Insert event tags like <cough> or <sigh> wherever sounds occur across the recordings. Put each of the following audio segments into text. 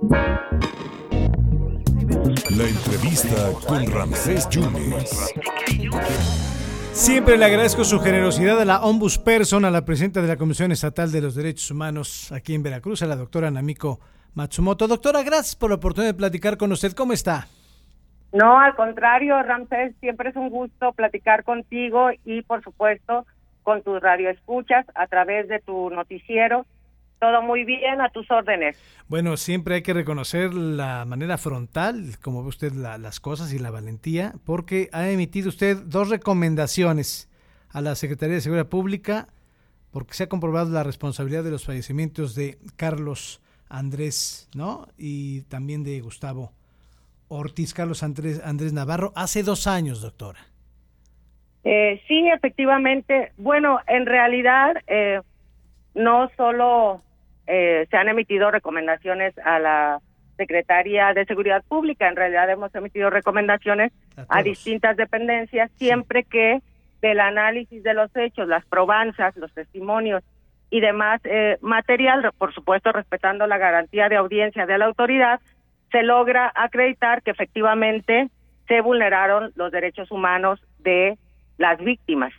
La entrevista con Ramsés Yunes. Siempre le agradezco su generosidad a la ombudsperson, a la presidenta de la Comisión Estatal de los Derechos Humanos aquí en Veracruz, a la doctora Namiko Matsumoto. Doctora, gracias por la oportunidad de platicar con usted. ¿Cómo está? No, al contrario, Ramsés, siempre es un gusto platicar contigo y, por supuesto, con tus radioescuchas a través de tu noticiero todo muy bien, a tus órdenes. Bueno, siempre hay que reconocer la manera frontal, como ve usted las cosas y la valentía, porque ha emitido usted dos recomendaciones a la Secretaría de Seguridad Pública, porque se ha comprobado la responsabilidad de los fallecimientos de Carlos Andrés, ¿no? Y también de Gustavo Ortiz, Carlos Andrés, Andrés Navarro, hace dos años, doctora. Eh, sí, efectivamente. Bueno, en realidad, eh, no solo eh, se han emitido recomendaciones a la Secretaría de Seguridad Pública. En realidad hemos emitido recomendaciones a, distintas dependencias siempre que del análisis de los hechos, las probanzas, los testimonios y demás eh, material, por supuesto respetando la garantía de audiencia de la autoridad, se logra acreditar que efectivamente se vulneraron los derechos humanos de las víctimas.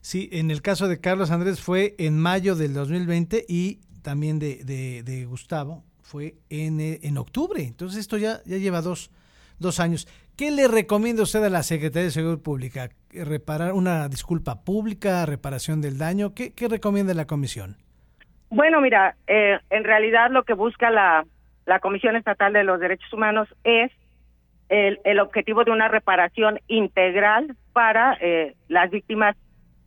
Sí, en el caso de Carlos Andrés fue en mayo del 2020 y también de, de, Gustavo fue en, eh, octubre. Entonces esto ya, ya lleva dos, dos años. ¿Qué le recomienda usted a la Secretaría de Seguridad Pública? ¿Reparar una disculpa pública, reparación del daño? ¿Qué, qué recomienda la comisión? Bueno, mira, eh, en realidad lo que busca la, la Comisión Estatal de los Derechos Humanos es el, el objetivo de una reparación integral para eh, las víctimas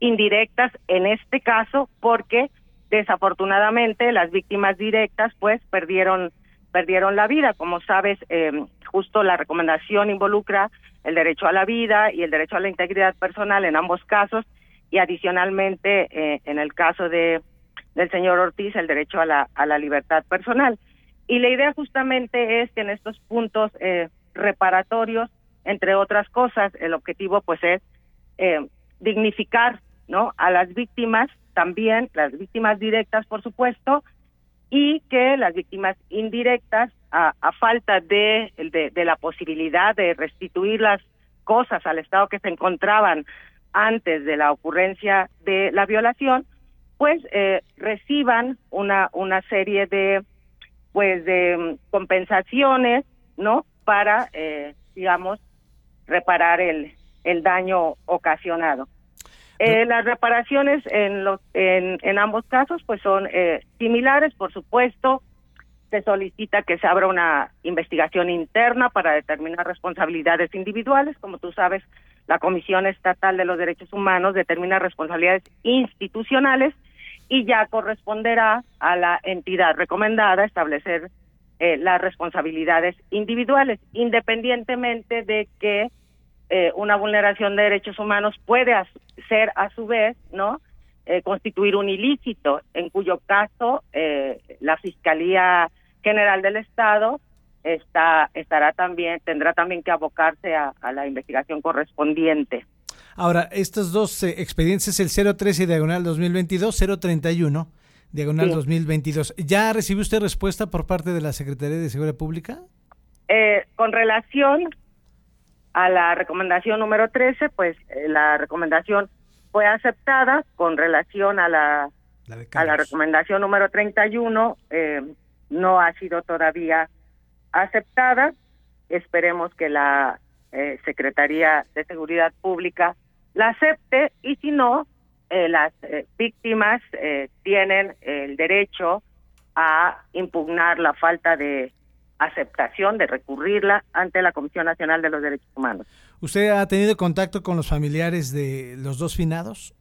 indirectas en este caso, porque Desafortunadamente, las víctimas directas, pues, perdieron perdieron la vida. Como sabes, eh, justo la recomendación involucra el derecho a la vida y el derecho a la integridad personal en ambos casos y adicionalmente eh, en el caso de del señor Ortiz el derecho a la a la libertad personal. Y la idea justamente es que en estos puntos eh, reparatorios, entre otras cosas, el objetivo pues es eh, dignificar no a las víctimas también las víctimas directas, por supuesto, y que las víctimas indirectas, a, falta de, de, la posibilidad de restituir las cosas al estado que se encontraban antes de la ocurrencia de la violación, pues eh, reciban una una serie de pues de mm, compensaciones, ¿no? Para eh, digamos reparar el el daño ocasionado. Eh, las reparaciones en, los, en, en ambos casos pues son eh, similares, por supuesto. Se solicita que se abra una investigación interna para determinar responsabilidades individuales. Como tú sabes, la Comisión Estatal de los Derechos Humanos determina responsabilidades institucionales y ya corresponderá a la entidad recomendada establecer eh, las responsabilidades individuales, independientemente de que eh, una vulneración de derechos humanos puede ser a su vez, ¿no? Eh, constituir un ilícito, en cuyo caso eh, la Fiscalía General del Estado está estará también tendrá también que abocarse a, la investigación correspondiente. Ahora, estos dos expedientes, el 013 diagonal 2022, 031 diagonal 2022, ¿ya recibió usted respuesta por parte de la Secretaría de Seguridad Pública? con relación a la recomendación número 13, pues eh, la recomendación fue aceptada con relación a la, a la recomendación número 31, eh, no ha sido todavía aceptada. Esperemos que la eh, Secretaría de Seguridad Pública la acepte y si no, eh, las víctimas tienen el derecho a impugnar la falta de aceptación de recurrirla ante la Comisión Nacional de los Derechos Humanos. ¿Usted ha tenido contacto con los familiares de los dos finados?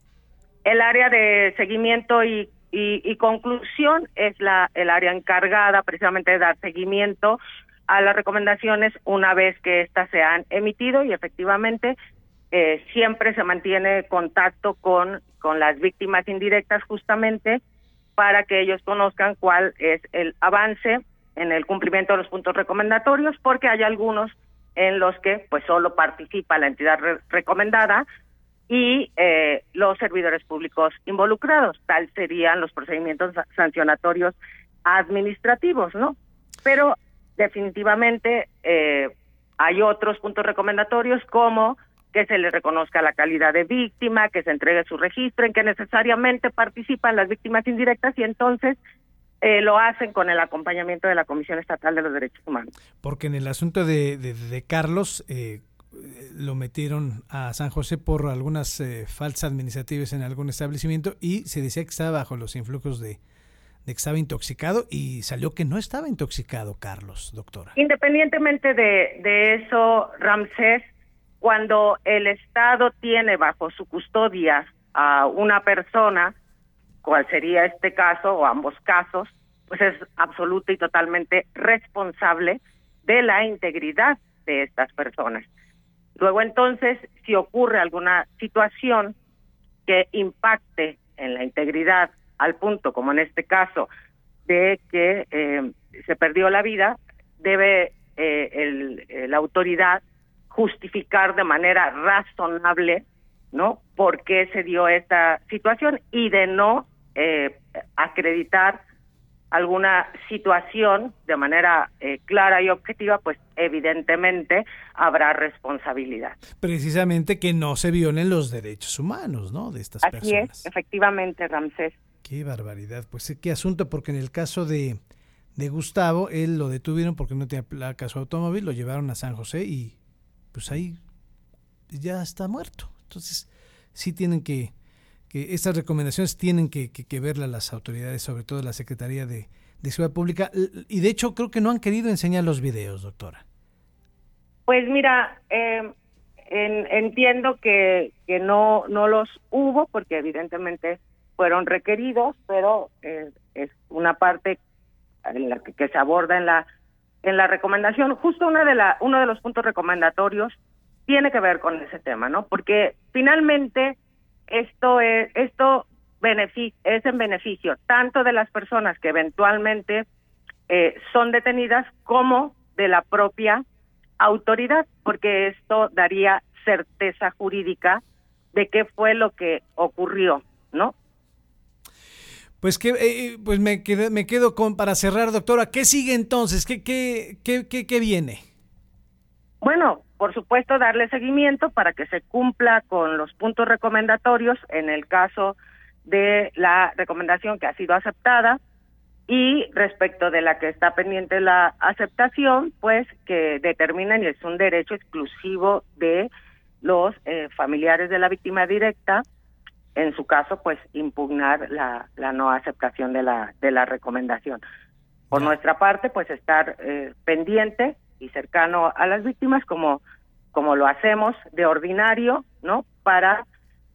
El área de seguimiento y, y, conclusión es la el área encargada precisamente de dar seguimiento a las recomendaciones una vez que éstas se han emitido y efectivamente eh, siempre se mantiene contacto con, con las víctimas indirectas justamente para que ellos conozcan cuál es el avance en el cumplimiento de los puntos recomendatorios, porque hay algunos en los que pues solo participa la entidad recomendada y eh, los servidores públicos involucrados, tal serían los procedimientos sancionatorios administrativos, ¿no? Pero definitivamente eh, hay otros puntos recomendatorios como que se le reconozca la calidad de víctima, que se entregue su registro, en que necesariamente participan las víctimas indirectas y entonces eh, lo hacen con el acompañamiento de la Comisión Estatal de los Derechos Humanos. Porque en el asunto de, de, Carlos, eh, lo metieron a San José por algunas eh, falsas administrativas en algún establecimiento y se decía que estaba bajo los influjos de, de que estaba intoxicado y salió que no estaba intoxicado, Carlos, doctora. Independientemente de, de eso, Ramsés, cuando el Estado tiene bajo su custodia a una persona, cual sería este caso o ambos casos, pues es absoluta y totalmente responsable de la integridad de estas personas. Luego entonces, si ocurre alguna situación que impacte en la integridad al punto, como en este caso, de que eh, se perdió la vida, debe eh, el, la autoridad justificar de manera razonable, ¿no? Por qué se dio esta situación y de no eh, acreditar alguna situación de manera eh, clara y objetiva, pues evidentemente habrá responsabilidad. Precisamente que no se violen los derechos humanos, ¿no? De estas Así es, efectivamente, Ramsés. Qué barbaridad. Pues qué asunto, porque en el caso de, de Gustavo, él lo detuvieron porque no tenía placa su automóvil, lo llevaron a San José y pues ahí ya está muerto. Entonces, sí tienen que, que estas recomendaciones tienen que, que, verlas las autoridades, sobre todo la Secretaría de, de Ciudad Pública. Y de hecho, creo que no han querido enseñar los videos, doctora. Pues mira, eh, entiendo que, que no, no los hubo, porque evidentemente fueron requeridos, pero eh, es una parte en la que, que se aborda en la en la recomendación, justo una de la, uno de los puntos recomendatorios tiene que ver con ese tema, ¿no? Porque finalmente esto es, esto es en beneficio tanto de las personas que eventualmente eh, son detenidas como de la propia autoridad, porque esto daría certeza jurídica de qué fue lo que ocurrió, ¿no? Pues que eh, pues me quedo, me quedo con para cerrar, doctora, ¿qué sigue entonces? ¿Qué qué qué qué, qué viene? Bueno, por supuesto darle seguimiento para que se cumpla con los puntos recomendatorios en el caso de la recomendación que ha sido aceptada y respecto de la que está pendiente la aceptación, pues que determinen y es un derecho exclusivo de los eh, familiares de la víctima directa en su caso, pues impugnar la, la no aceptación de la, de la recomendación. Por nuestra parte, pues estar eh, pendiente y cercano a las víctimas como, como lo hacemos de ordinario, ¿no? Para,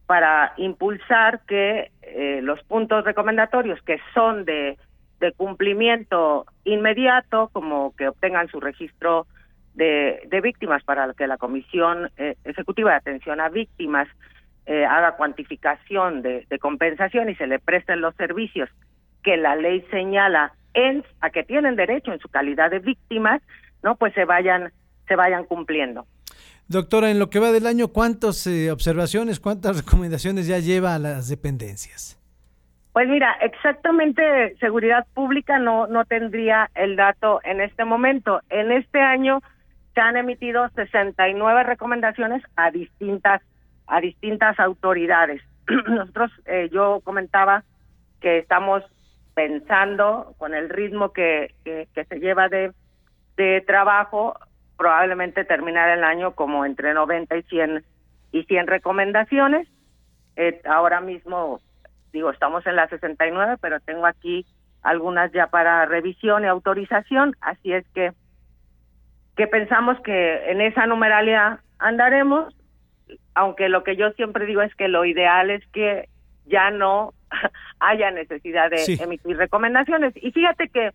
para impulsar que eh, los puntos recomendatorios que son de, de cumplimiento inmediato, como que obtengan su registro de, de víctimas para que la Comisión eh, Ejecutiva de Atención a Víctimas eh, haga cuantificación de, compensación y se le presten los servicios que la ley señala en, a que tienen derecho en su calidad de víctimas, no, pues se vayan se vayan cumpliendo. Doctora, en lo que va del año, ¿cuántas eh, observaciones, cuántas <laughs> recomendaciones ya lleva a las dependencias? Pues mira, exactamente seguridad pública no no tendría el dato en este momento. En este año se han emitido 69 recomendaciones a distintas a distintas autoridades. <clears throat> Nosotros, eh, yo comentaba que estamos pensando con el ritmo que, que, se lleva de, de trabajo, probablemente terminar el año como entre 90 y 100 y 100 recomendaciones. Eh, ahora mismo, digo, estamos en la 69, pero tengo aquí algunas ya para revisión y autorización, así es que que pensamos que en esa numeralia andaremos aunque lo que yo siempre digo es que lo ideal es que ya no <laughs> haya necesidad de emitir recomendaciones. Y fíjate que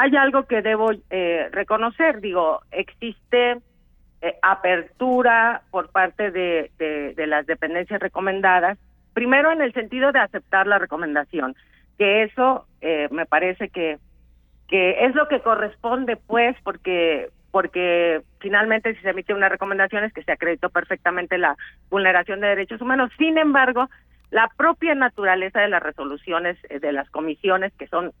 hay algo que debo eh, reconocer, digo, existe eh, apertura por parte de, de, las dependencias recomendadas, primero en el sentido de aceptar la recomendación, que eso eh, me parece que, es lo que corresponde, pues, porque porque finalmente si se emite una recomendación es que se acreditó perfectamente la vulneración de derechos humanos. Sin embargo, la propia naturaleza de las resoluciones eh, de las comisiones, que son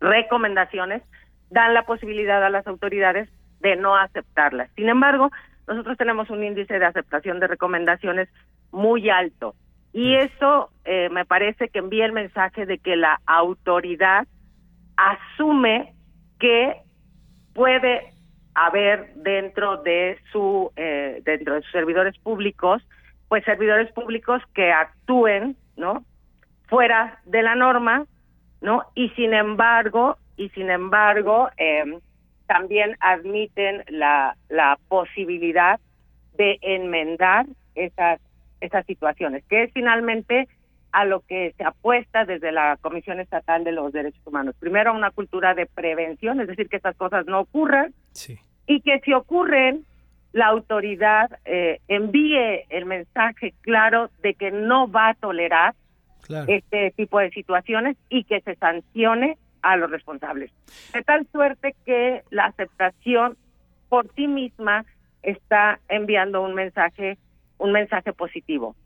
recomendaciones, dan la posibilidad a las autoridades de no aceptarlas. Sin embargo, nosotros tenemos un índice de aceptación de recomendaciones muy alto. Y eso eh, me parece que envía el mensaje de que la autoridad asume que puede haber dentro de su eh, dentro de sus servidores públicos pues servidores públicos que actúen no fuera de la norma no y sin embargo y sin embargo eh, también admiten la, la posibilidad de enmendar esas, esas situaciones, que es finalmente a lo que se apuesta desde la Comisión Estatal de los Derechos Humanos. Primero, una cultura de prevención, es decir, que estas cosas no ocurran. Y que si ocurren, la autoridad eh, envíe el mensaje claro de que no va a tolerar este tipo de situaciones y que se sancione a los responsables. De tal suerte que la aceptación por sí misma está enviando un mensaje, un mensaje positivo.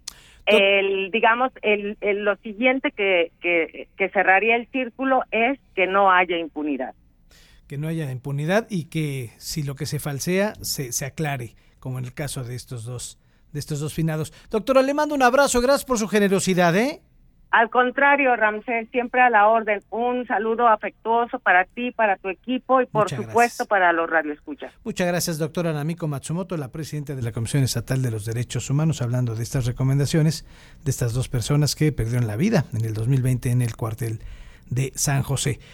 El, digamos, el, lo siguiente que, que, cerraría el círculo es que no haya impunidad. Que no haya impunidad y que si lo que se falsea se, se aclare, como en el caso de estos dos, de estos dos finados. Doctora, le mando un abrazo, gracias por su generosidad, ¿eh? Al contrario, Ramsés, siempre a la orden. Un saludo afectuoso para ti, para tu equipo y por supuesto para los radioescuchas. Muchas gracias, doctora Namiko Matsumoto, la presidenta de la Comisión Estatal de los Derechos Humanos, hablando de estas recomendaciones de estas dos personas que perdieron la vida en el 2020 en el cuartel de San José.